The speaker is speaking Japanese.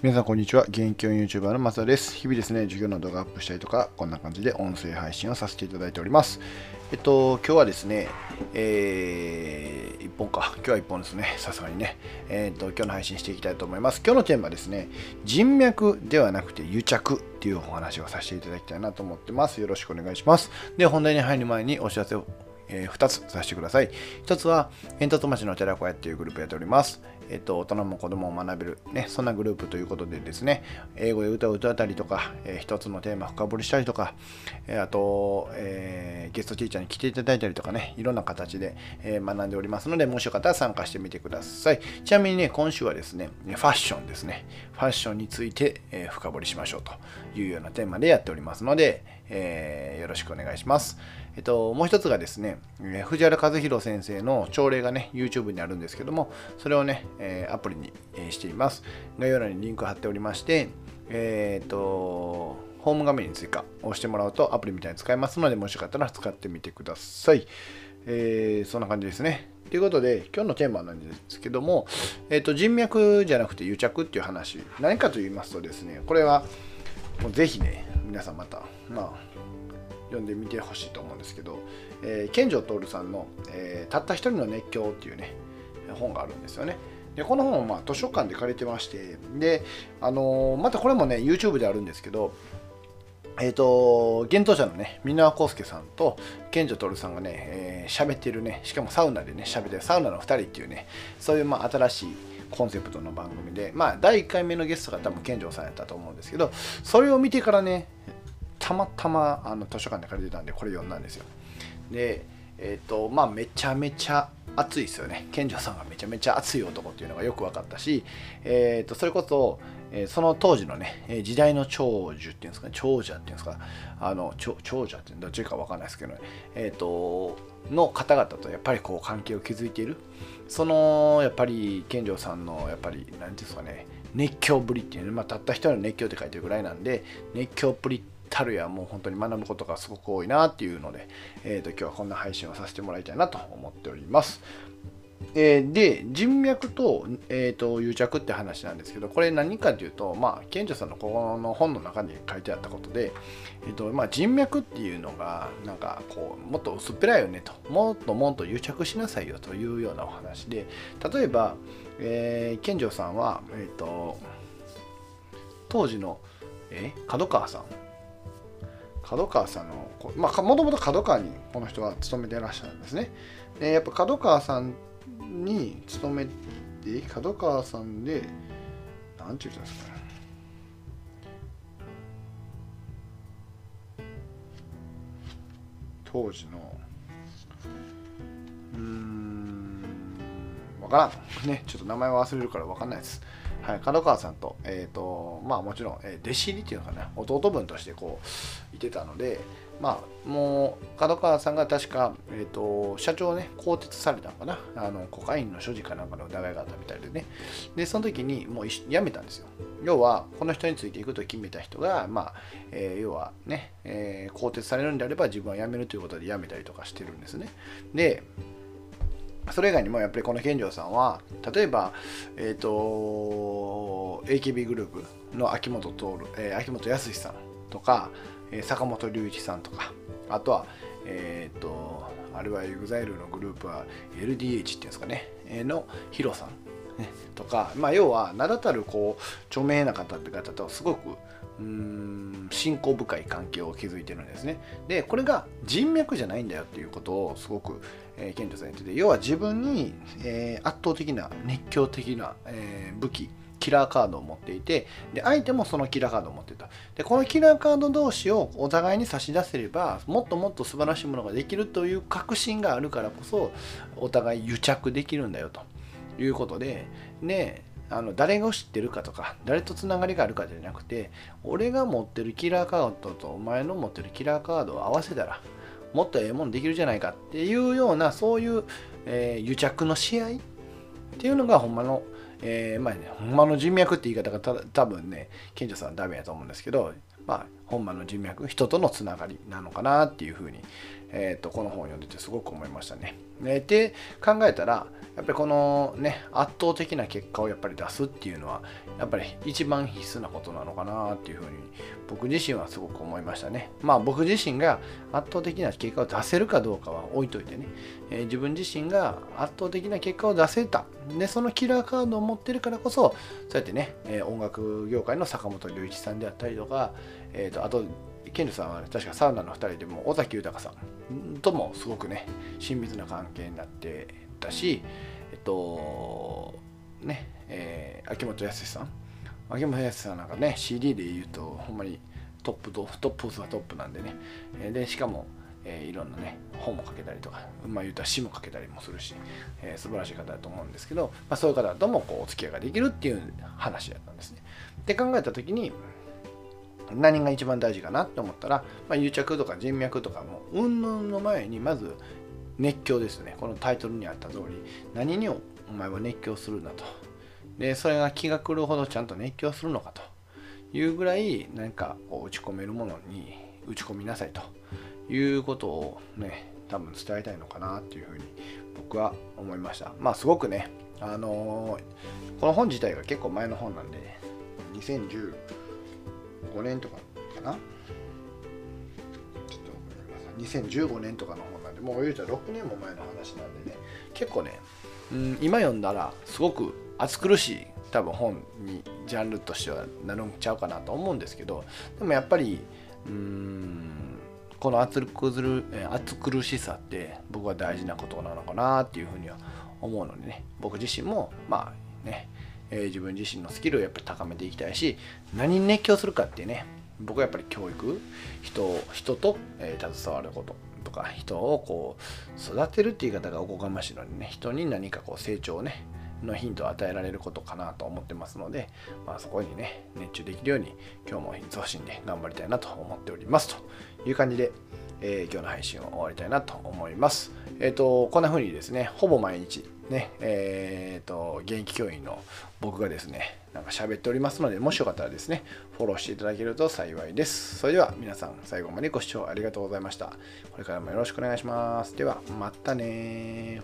皆さんこんにちは。現役教員 YouTuber の松田です。日々ですね、授業の動画アップしたりとか、こんな感じで音声配信をさせていただいております。えっと、今日はですね、えー、1本か。今日は1本ですね。さすがにね。えー、っと、今日の配信していきたいと思います。今日のテーマはですね、人脈ではなくて癒着っていうお話をさせていただきたいなと思ってます。よろしくお願いします。で、本題に入る前にお知らせをえー、2つさせてください。1つは、煙突町の寺子屋っていうグループやっております。えっ、と、大人も子供も学べる、ね、そんなグループということでですね、英語で歌を歌ったりとか、えー、一つのテーマ深掘りしたりとか、えー、あと、えー、ゲストティーチャーに来ていただいたりとかね、いろんな形で、え学んでおりますので、もしよかったら参加してみてください。ちなみにね、今週はですね、ファッションですね。ファッションについて、え深掘りしましょうというようなテーマでやっておりますので、えよろしくお願いします。えっと、もう一つがですね、え藤原和弘先生の朝礼がね、YouTube にあるんですけども、それをね、えアプリに、えしています。概要欄にリンク貼っておりまして、えー、っと、ホーム画面に追加をしてもらうとアプリみたいに使えますので、もしよかったら使ってみてください。えー、そんな感じですね。ということで、今日のテーマなんですけども、えー、と人脈じゃなくて癒着っていう話、何かと言いますとですね、これはもうぜひね、皆さんまた、まあ、読んでみてほしいと思うんですけど、えー、健城徹さんの、えー、たった一人の熱狂」っていうね本があるんですよね。でこの本をまあ図書館で借りてましてで、あのー、またこれもね YouTube であるんですけどえっ、ー、と、幻冬者のね、箕輪康介さんと健城徹さんがね、えー、喋ってるね、しかもサウナでね、喋ってるサウナの2人っていうね、そういうまあ新しいコンセプトの番組で、まあ、第1回目のゲストが多分健城さんやったと思うんですけど、それを見てからね、たまたまあの図書館で借りてたんでこれ読んだんですよ。でえっ、ー、とまあめちゃめちゃ熱いですよね。健丈さんがめちゃめちゃ熱い男っていうのがよく分かったし、えー、とそれこそ、えー、その当時のね時代の長寿っていうんですかね。長者っていうんですか。あの長者ってどっちか分かんないですけどね。えっ、ー、との方々とやっぱりこう関係を築いている。そのやっぱり健丈さんのやっぱり何ていうんですかね。熱狂ぶりっていうね、まあ、たった一人の熱狂って書いてるぐらいなんで熱狂ぶりってたるやもう本当に学ぶことがすごく多いなっていうので、えー、と今日はこんな配信をさせてもらいたいなと思っております。えー、で人脈と,、えーと、癒着って話なんですけどこれ何かというとまあ賢者さんのここの本の中に書いてあったことで、えーとまあ、人脈っていうのがなんかこうもっと薄っぺらいよねともっともっと癒着しなさいよというようなお話で例えば、えー、賢者さんは、えーと当時のえ角川さん角川さんの、まあ、もともと角川にこの人は勤めてらっしゃるんですね。で、やっぱ角川さんに勤めて、角川さんで、なんて言うんですかね。当時の、うん、わからん。ね、ちょっと名前忘れるからわかんないです。はい、角川さんと,、えーとまあ、もちろん、え、弟子入りっていうのかな弟分としてこういてたので、まあ、もう角川さんが確か、えーと、社長ね更迭されたのかなあのコカインの所持かなんかの疑いがあったみたいでねでその時にもう辞めたんですよ要はこの人についていくと決めた人が、まあえー、要はね、えー、更迭されるんであれば自分は辞めるということで辞めたりとかしてるんですねでそれ以外にもやっぱりこの健丈さんは例えば、え、ー、と AKB グループの秋元徹、えー、秋元康さんとか、えー、坂本龍一さんとかあとはえっ、ー、とあるいは EXILE のグループは LDH っていうんですかね、えー、のヒロさん、ね、とか、まあ、要は名だたるこう著名な方って方とすごくうん信仰深い関係を築いてるんですね。でこれが人脈じゃないんだよっていうことをすごく、えー、賢者さん言ってて要は自分に、えー、圧倒的な熱狂的な、えー、武器キラーカードを持っていてで相手もそのキラーカードを持ってたでこのキラーカード同士をお互いに差し出せればもっともっと素晴らしいものができるという確信があるからこそお互い癒着できるんだよということでねあの誰が知ってるかとか誰とつながりがあるかじゃなくて俺が持ってるキラーカードとお前の持ってるキラーカードを合わせたらもっとええもんできるじゃないかっていうようなそういう、えー、癒着の試合っていうのがほんまの、えー、まあね、ほんまの人脈って言い方がた多分ね賢者さんはダメやと思うんですけどまあほんまの人脈人とのつながりなのかなっていうふうに、えーと、この本を読んでてすごく思いましたね。で考えたらやっぱりこのね圧倒的な結果をやっぱり出すっていうのはやっぱり一番必須なことなのかなっていうふうに僕自身はすごく思いましたね。まあ僕自身が圧倒的な結果を出せるかどうかは置いといてね、えー、自分自身が圧倒的な結果を出せた。でそのキラーカードを持ってるからこそそうやってね、えー、音楽業界の坂本龍一さんであったりとか、えーと、あとケンルさんは、確かサウナの2人でも尾崎豊さんともすごくね親密な関係になってたしえっとねえー、秋元康さん秋元康さんなんかね CD で言うとほんまにトップとトップオブはトップなんでねでしかもえー、いろんなね本も書けたりとかまあ言うたら詩も書けたりもするし、えー、素晴らしい方だと思うんですけど、まあ、そういう方ともこうお付き合いができるっていう話だったんですね。で考えた時に何が一番大事かなって思ったら、まあ、癒着とか人脈とかも云々の前にまず熱狂ですね。このタイトルにあった通り何にお前は熱狂するんだと。でそれが気が狂うほどちゃんと熱狂するのかと。いうぐらい何かこう打ち込めるものに打ち込みなさいと。いうことをね多分伝えたいのかなっていうふうに僕は思いました。まあすごくねあのー、この本自体が結構前の本なんで2010 2015年とかかな？ちょっと2015年とかの本なんでもう言うたら6年も前の話なんでね。結構ね、うん、今読んだらすごく暑苦しい多分本にジャンルとしてはなるんちゃうかなと思うんですけどでもやっぱりうーんこの暑苦暑苦しさって僕は大事なことなのかなっていうふうには思うのでね。僕自身もまあね、えー、自分自身のスキルをやっぱり高めていきたいし何に熱狂するかっていうね僕はやっぱり教育人人と、えー、携わることとか人をこう育てるっていう言い方がおこがましいのにね人に何かこう成長をねのヒントを与えられることかなと思ってますので、まあ、そこにね熱中できるように今日も増進で頑張りたいなと思っておりますという感じで、えー、今日の配信を終わりたいなと思います。えっ、ー、とこんな風にですねほぼ毎日ねえっ、ー、と現役教員の僕がですねなんか喋っておりますのでもしよかったらですねフォローしていただけると幸いです。それでは皆さん最後までご視聴ありがとうございました。これからもよろしくお願いします。ではまたね